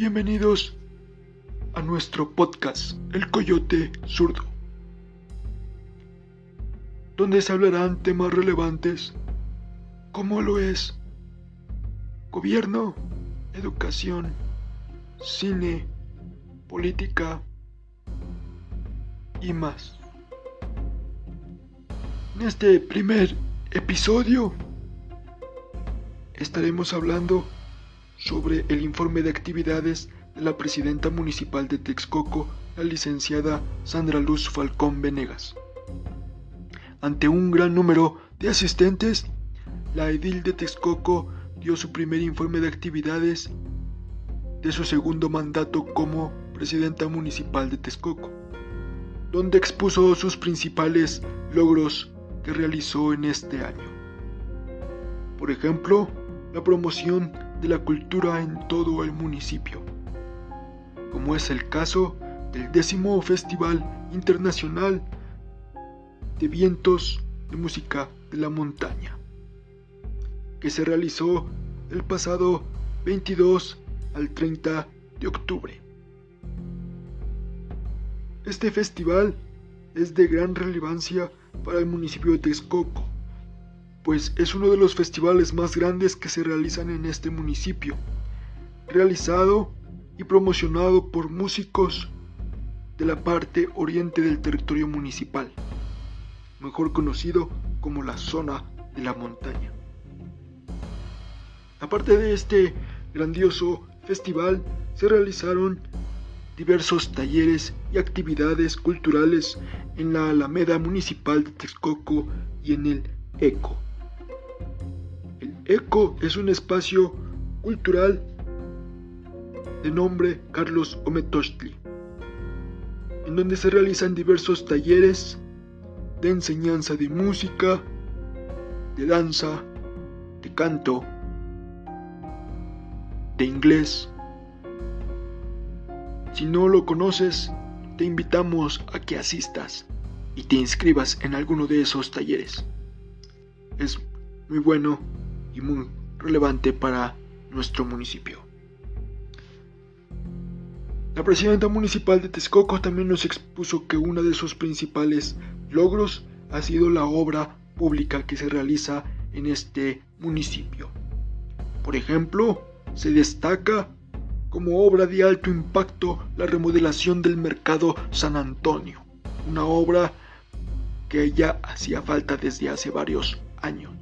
Bienvenidos a nuestro podcast El Coyote Zurdo, donde se hablarán temas relevantes como lo es gobierno, educación, cine, política y más. En este primer episodio estaremos hablando sobre el informe de actividades de la presidenta municipal de Texcoco, la licenciada Sandra Luz Falcón Venegas. Ante un gran número de asistentes, la edil de Texcoco dio su primer informe de actividades de su segundo mandato como presidenta municipal de Texcoco, donde expuso sus principales logros que realizó en este año. Por ejemplo, la promoción de la cultura en todo el municipio, como es el caso del décimo Festival Internacional de Vientos de Música de la Montaña, que se realizó el pasado 22 al 30 de octubre. Este festival es de gran relevancia para el municipio de Texcoco, pues es uno de los festivales más grandes que se realizan en este municipio, realizado y promocionado por músicos de la parte oriente del territorio municipal, mejor conocido como la zona de la montaña. Aparte de este grandioso festival, se realizaron diversos talleres y actividades culturales en la Alameda Municipal de Texcoco y en el ECO. ECO es un espacio cultural de nombre Carlos Ometochtli, en donde se realizan diversos talleres de enseñanza de música, de danza, de canto, de inglés. Si no lo conoces, te invitamos a que asistas y te inscribas en alguno de esos talleres. Es muy bueno y muy relevante para nuestro municipio. La presidenta municipal de Texcoco también nos expuso que uno de sus principales logros ha sido la obra pública que se realiza en este municipio. Por ejemplo, se destaca como obra de alto impacto la remodelación del mercado San Antonio, una obra que ya hacía falta desde hace varios años.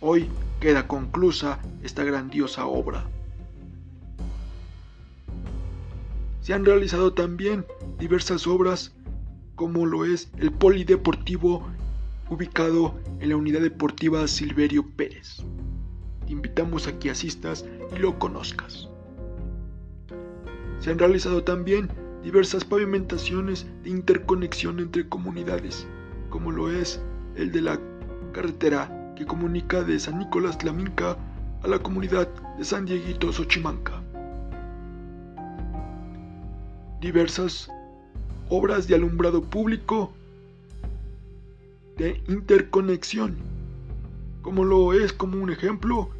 Hoy queda conclusa esta grandiosa obra. Se han realizado también diversas obras como lo es el polideportivo ubicado en la unidad deportiva Silverio Pérez. Te invitamos a que asistas y lo conozcas. Se han realizado también diversas pavimentaciones de interconexión entre comunidades, como lo es el de la carretera que comunica de San Nicolás Tlaminca a la comunidad de San Dieguito Xochimanca. Diversas obras de alumbrado público de interconexión, como lo es como un ejemplo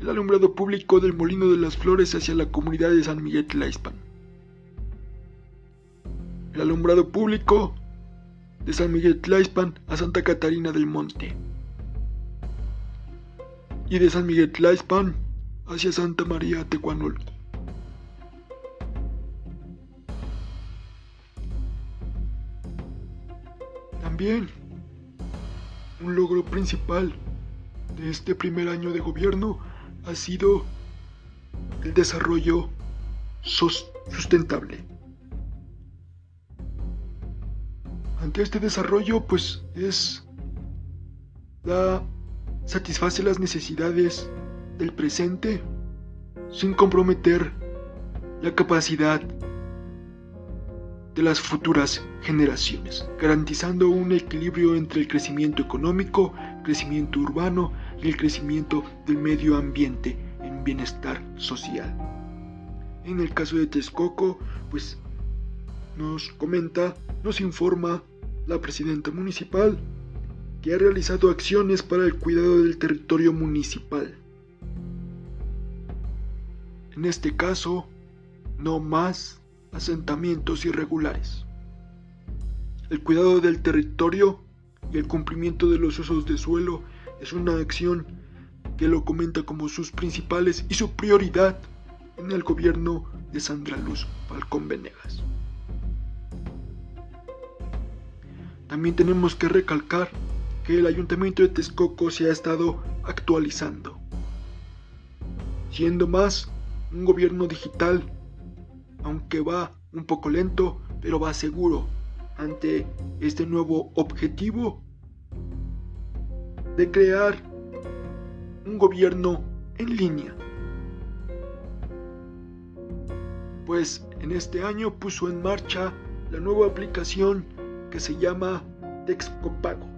el alumbrado público del Molino de las Flores hacia la comunidad de San Miguel Tlaispan. El alumbrado público de San Miguel Tlaispan a Santa Catarina del Monte. Y de San Miguel Tlaispan hacia Santa María Tecuanolco. También un logro principal de este primer año de gobierno ha sido el desarrollo sustentable. Ante este desarrollo, pues es la satisface las necesidades del presente sin comprometer la capacidad de las futuras generaciones, garantizando un equilibrio entre el crecimiento económico, crecimiento urbano y el crecimiento del medio ambiente en bienestar social. En el caso de Texcoco, pues nos comenta, nos informa la presidenta municipal que ha realizado acciones para el cuidado del territorio municipal. en este caso, no más asentamientos irregulares. El cuidado del territorio y el cumplimiento de los usos de suelo es una acción que lo comenta como sus principales y su prioridad en el gobierno de Sandra Luz Falcón Venegas. También tenemos que recalcar que el ayuntamiento de Texcoco se ha estado actualizando, siendo más un gobierno digital, aunque va un poco lento, pero va seguro ante este nuevo objetivo de crear un gobierno en línea. Pues en este año puso en marcha la nueva aplicación que se llama Texcopago,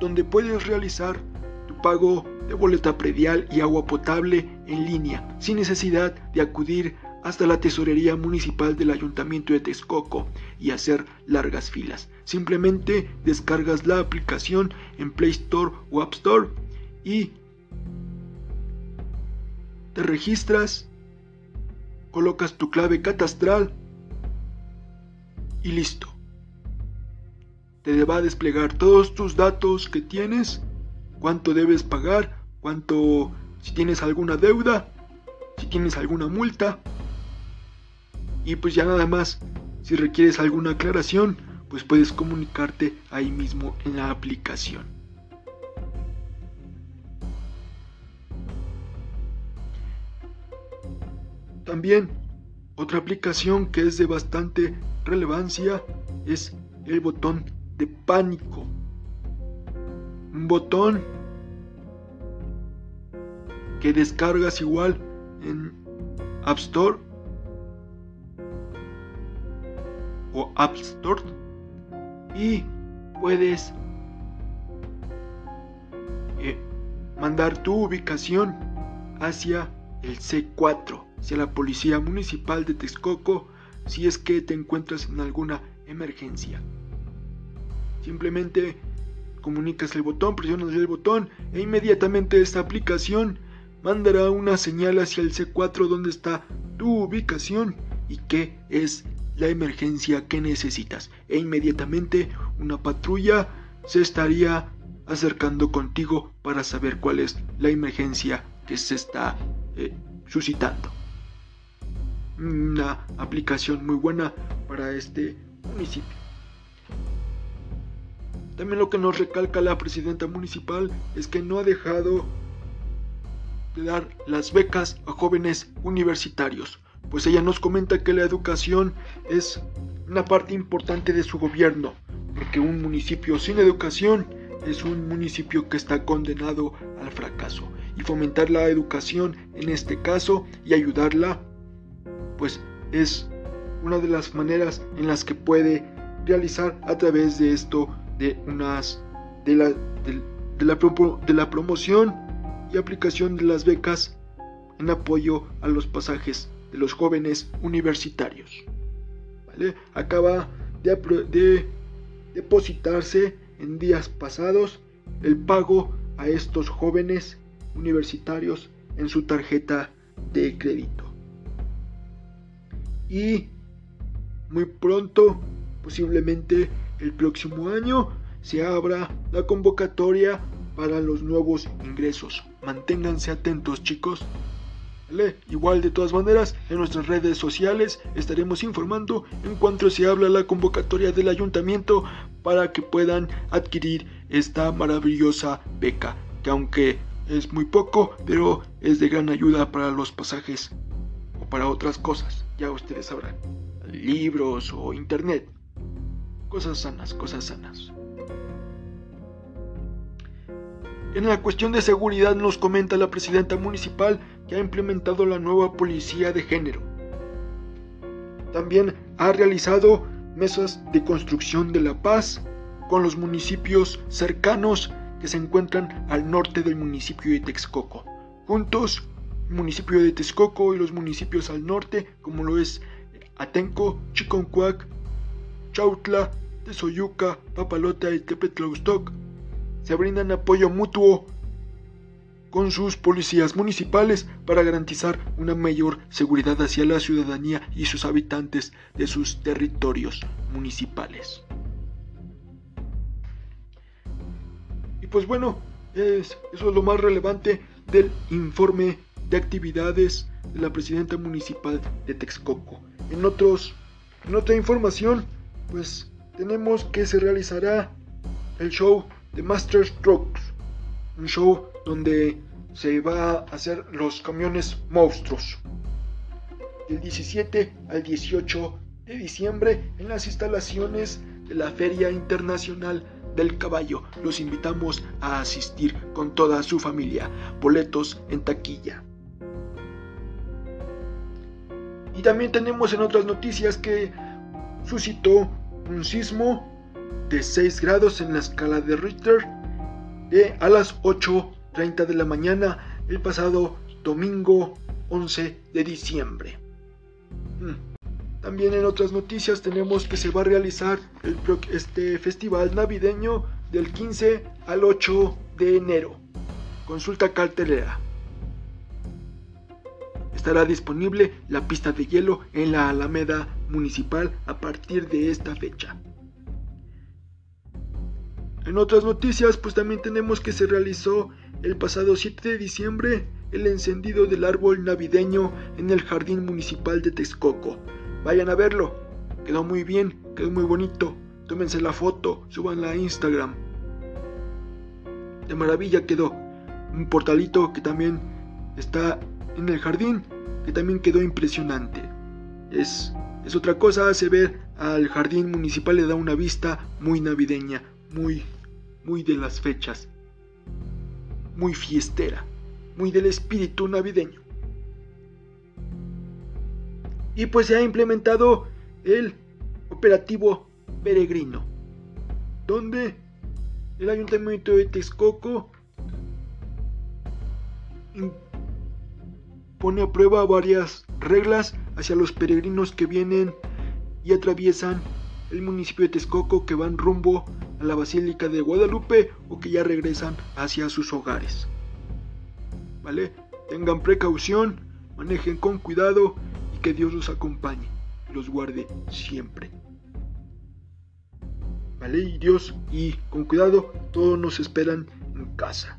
donde puedes realizar tu pago de boleta predial y agua potable en línea, sin necesidad de acudir hasta la tesorería municipal del ayuntamiento de Texcoco y hacer largas filas. Simplemente descargas la aplicación en Play Store o App Store y te registras, colocas tu clave catastral y listo. Te va a desplegar todos tus datos que tienes, cuánto debes pagar, cuánto si tienes alguna deuda, si tienes alguna multa. Y pues ya nada más, si requieres alguna aclaración, pues puedes comunicarte ahí mismo en la aplicación. También otra aplicación que es de bastante relevancia es el botón de pánico. Un botón que descargas igual en App Store o App Store y puedes eh, mandar tu ubicación hacia el C4, hacia la Policía Municipal de Texcoco, si es que te encuentras en alguna emergencia. Simplemente comunicas el botón, presionas el botón e inmediatamente esta aplicación mandará una señal hacia el C4 donde está tu ubicación y qué es la emergencia que necesitas. E inmediatamente una patrulla se estaría acercando contigo para saber cuál es la emergencia que se está eh, suscitando. Una aplicación muy buena para este municipio. También lo que nos recalca la presidenta municipal es que no ha dejado de dar las becas a jóvenes universitarios, pues ella nos comenta que la educación es una parte importante de su gobierno, porque un municipio sin educación es un municipio que está condenado al fracaso. Y fomentar la educación en este caso y ayudarla, pues es una de las maneras en las que puede realizar a través de esto de unas de la, de, la, de la promoción y aplicación de las becas en apoyo a los pasajes de los jóvenes universitarios. Acaba de, de depositarse en días pasados el pago a estos jóvenes universitarios en su tarjeta de crédito. Y muy pronto, posiblemente el próximo año, se abra la convocatoria para los nuevos ingresos. Manténganse atentos chicos. Igual de todas maneras, en nuestras redes sociales estaremos informando en cuanto se habla la convocatoria del ayuntamiento para que puedan adquirir esta maravillosa beca, que aunque es muy poco, pero es de gran ayuda para los pasajes o para otras cosas, ya ustedes sabrán, libros o internet. Cosas sanas, cosas sanas. En la cuestión de seguridad nos comenta la presidenta municipal que ha implementado la nueva policía de género. También ha realizado mesas de construcción de la paz con los municipios cercanos que se encuentran al norte del municipio de Texcoco. Juntos, el municipio de Texcoco y los municipios al norte, como lo es Atenco, Chiconcuac, Chautla, Tezoyuca, Papalota y Tepetlaustoc, se brindan apoyo mutuo con sus policías municipales para garantizar una mayor seguridad hacia la ciudadanía y sus habitantes de sus territorios municipales. Y pues bueno, es, eso es lo más relevante del informe de actividades de la presidenta municipal de Texcoco. En, otros, en otra información, pues tenemos que se realizará el show de Master Strokes, un show donde se va a hacer los camiones monstruos. Del 17 al 18 de diciembre en las instalaciones de la Feria Internacional del Caballo. Los invitamos a asistir con toda su familia. Boletos en taquilla. Y también tenemos en otras noticias que suscitó un sismo de 6 grados en la escala de Richter de a las 8.30 de la mañana el pasado domingo 11 de diciembre. Hmm. También en otras noticias tenemos que se va a realizar el, este festival navideño del 15 al 8 de enero. Consulta cartelera. Estará disponible la pista de hielo en la Alameda Municipal a partir de esta fecha. En otras noticias, pues también tenemos que se realizó el pasado 7 de diciembre el encendido del árbol navideño en el Jardín Municipal de Texcoco. Vayan a verlo. Quedó muy bien, quedó muy bonito. Tómense la foto, subanla a Instagram. De maravilla quedó. Un portalito que también está en el jardín, que también quedó impresionante. Es, es otra cosa, hace ver al jardín municipal, le da una vista muy navideña, muy, muy de las fechas, muy fiestera, muy del espíritu navideño. Y pues se ha implementado el operativo peregrino, donde el ayuntamiento de Texcoco pone a prueba varias reglas hacia los peregrinos que vienen y atraviesan el municipio de Texcoco que van rumbo a la Basílica de Guadalupe o que ya regresan hacia sus hogares. ¿Vale? Tengan precaución, manejen con cuidado que Dios los acompañe y los guarde siempre. ¿Vale? Y Dios, y con cuidado, todos nos esperan en casa.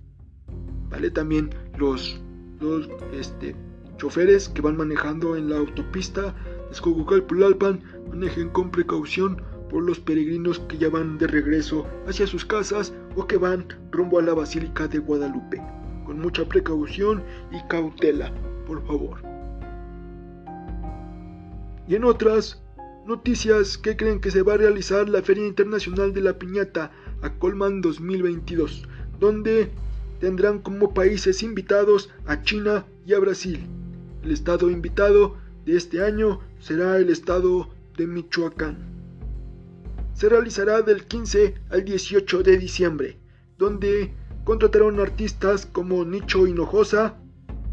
¿Vale? También los, los este, choferes que van manejando en la autopista de pulalpan manejen con precaución por los peregrinos que ya van de regreso hacia sus casas o que van rumbo a la Basílica de Guadalupe. Con mucha precaución y cautela, por favor. Y en otras noticias que creen que se va a realizar la Feria Internacional de la Piñata a Colman 2022, donde tendrán como países invitados a China y a Brasil. El estado invitado de este año será el estado de Michoacán. Se realizará del 15 al 18 de diciembre, donde contrataron artistas como Nicho Hinojosa,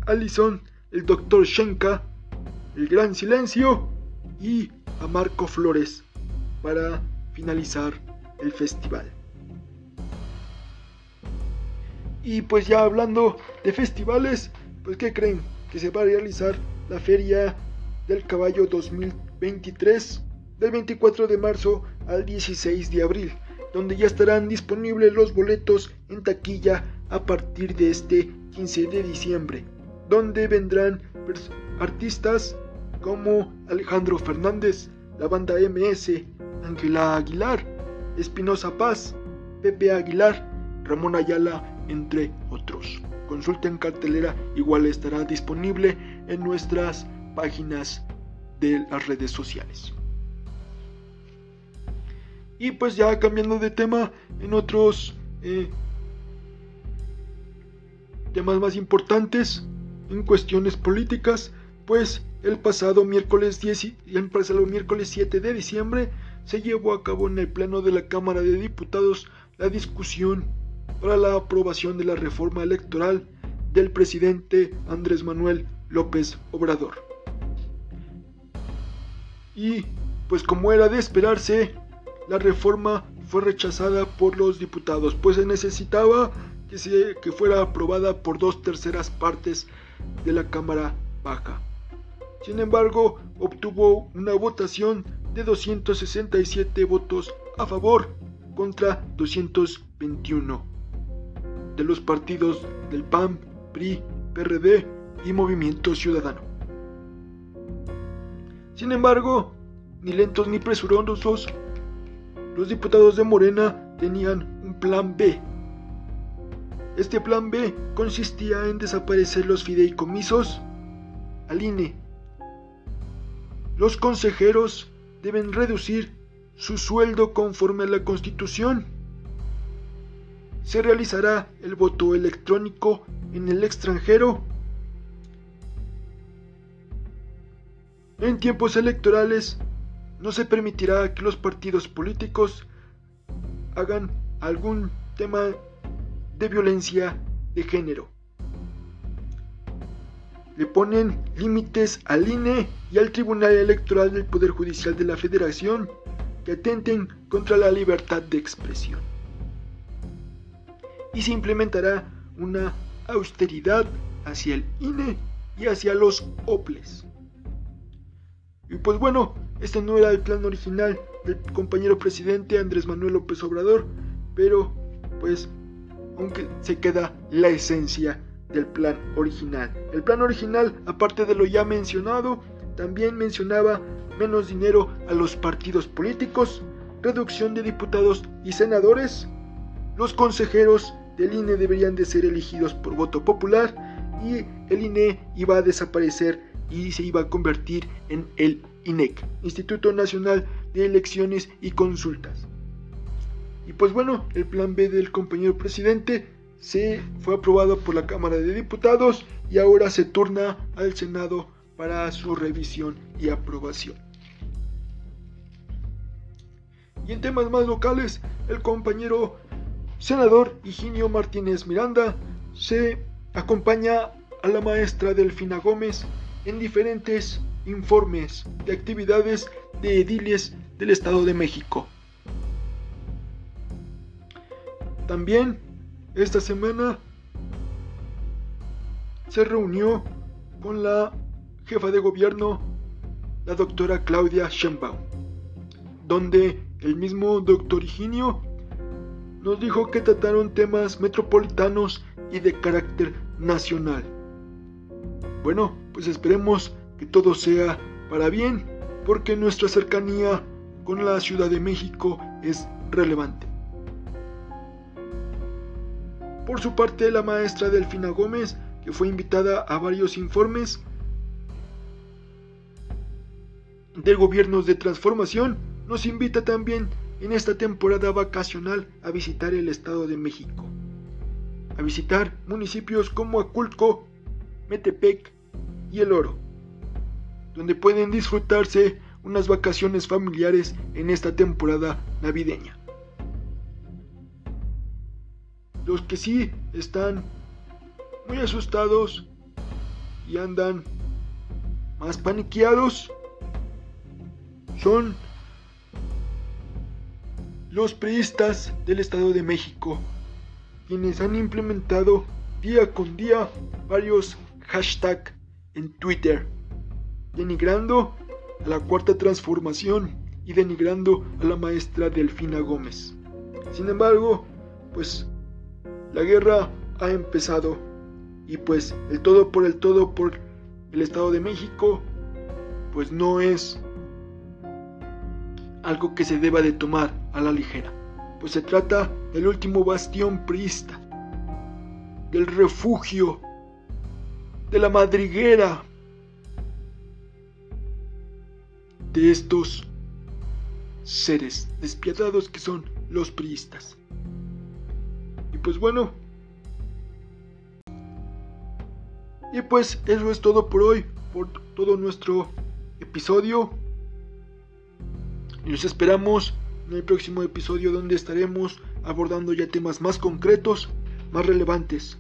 Allison, el Dr. Shenka, El Gran Silencio y a Marco Flores para finalizar el festival. Y pues ya hablando de festivales, pues ¿qué creen? Se va a realizar la Feria del Caballo 2023 del 24 de marzo al 16 de abril, donde ya estarán disponibles los boletos en taquilla a partir de este 15 de diciembre, donde vendrán artistas como Alejandro Fernández, la banda MS, Ángela Aguilar, Espinosa Paz, Pepe Aguilar, Ramón Ayala, entre otros. Consulten cartelera, igual estará disponible en nuestras páginas de las redes sociales. Y pues ya cambiando de tema, en otros eh, temas más importantes, en cuestiones políticas, pues el pasado miércoles 10 y el pasado miércoles 7 de diciembre se llevó a cabo en el Pleno de la Cámara de Diputados la discusión para la aprobación de la reforma electoral del presidente Andrés Manuel López Obrador. Y, pues como era de esperarse, la reforma fue rechazada por los diputados, pues se necesitaba que, que fuera aprobada por dos terceras partes de la Cámara Baja. Sin embargo, obtuvo una votación de 267 votos a favor contra 221 de los partidos del PAN, PRI, PRD y Movimiento Ciudadano. Sin embargo, ni lentos ni presurosos, los diputados de Morena tenían un plan B. Este plan B consistía en desaparecer los fideicomisos al INE. Los consejeros deben reducir su sueldo conforme a la Constitución. Se realizará el voto electrónico en el extranjero. En tiempos electorales no se permitirá que los partidos políticos hagan algún tema de violencia de género. Le ponen límites al INE y al Tribunal Electoral del Poder Judicial de la Federación que atenten contra la libertad de expresión. Y se implementará una austeridad hacia el INE y hacia los OPLES. Y pues bueno, este no era el plan original del compañero presidente Andrés Manuel López Obrador, pero pues aunque se queda la esencia del plan original. El plan original, aparte de lo ya mencionado, también mencionaba menos dinero a los partidos políticos, reducción de diputados y senadores, los consejeros del INE deberían de ser elegidos por voto popular y el INE iba a desaparecer y se iba a convertir en el INEC, Instituto Nacional de Elecciones y Consultas. Y pues bueno, el plan B del compañero presidente se fue aprobado por la Cámara de Diputados y ahora se turna al Senado para su revisión y aprobación. Y en temas más locales, el compañero senador Higinio Martínez Miranda se acompaña a la maestra Delfina Gómez en diferentes informes de actividades de ediles del Estado de México. También esta semana se reunió con la jefa de gobierno, la doctora Claudia Sheinbaum, donde el mismo doctor Higinio nos dijo que trataron temas metropolitanos y de carácter nacional. Bueno, pues esperemos que todo sea para bien, porque nuestra cercanía con la Ciudad de México es relevante. Por su parte, la maestra Delfina Gómez, que fue invitada a varios informes de gobiernos de transformación, nos invita también en esta temporada vacacional a visitar el Estado de México, a visitar municipios como Aculco, Metepec y El Oro, donde pueden disfrutarse unas vacaciones familiares en esta temporada navideña. Los que sí están muy asustados y andan más paniqueados son los priistas del Estado de México, quienes han implementado día con día varios hashtags en Twitter, denigrando a la cuarta transformación y denigrando a la maestra Delfina Gómez. Sin embargo, pues la guerra ha empezado y pues el todo por el todo por el Estado de México, pues no es algo que se deba de tomar a la ligera, pues se trata del último bastión priista, del refugio, de la madriguera de estos seres despiadados que son los priistas. Y pues bueno, y pues eso es todo por hoy, por todo nuestro episodio. Y los esperamos en el próximo episodio donde estaremos abordando ya temas más concretos, más relevantes.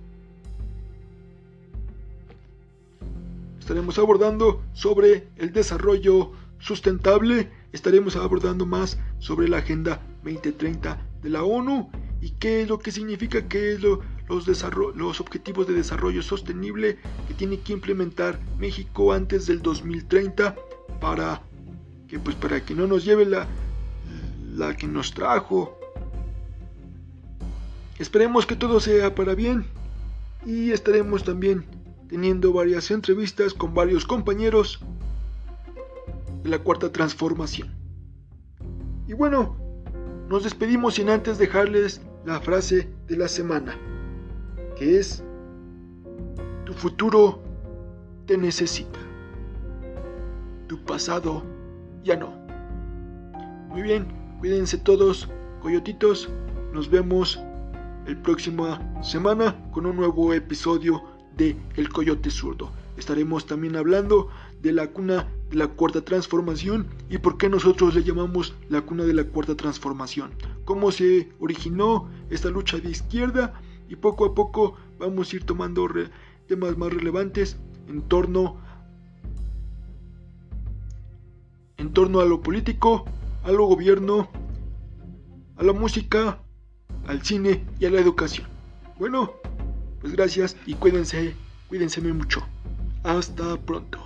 Estaremos abordando sobre el desarrollo sustentable, estaremos abordando más sobre la Agenda 2030 de la ONU y qué es lo que significa, qué es lo, los, los objetivos de desarrollo sostenible que tiene que implementar México antes del 2030 para que pues para que no nos lleve la, la que nos trajo. Esperemos que todo sea para bien y estaremos también teniendo varias entrevistas con varios compañeros de la cuarta transformación. Y bueno, nos despedimos sin antes dejarles la frase de la semana, que es, tu futuro te necesita, tu pasado ya no. Muy bien, cuídense todos, coyotitos, nos vemos el próxima semana con un nuevo episodio de El Coyote Zurdo. Estaremos también hablando de la cuna de la cuarta transformación y por qué nosotros le llamamos la cuna de la cuarta transformación. Cómo se originó esta lucha de izquierda y poco a poco vamos a ir tomando temas más relevantes en torno en torno a lo político, a lo gobierno, a la música, al cine y a la educación. Bueno, pues gracias y cuídense, cuídense mucho. Hasta pronto.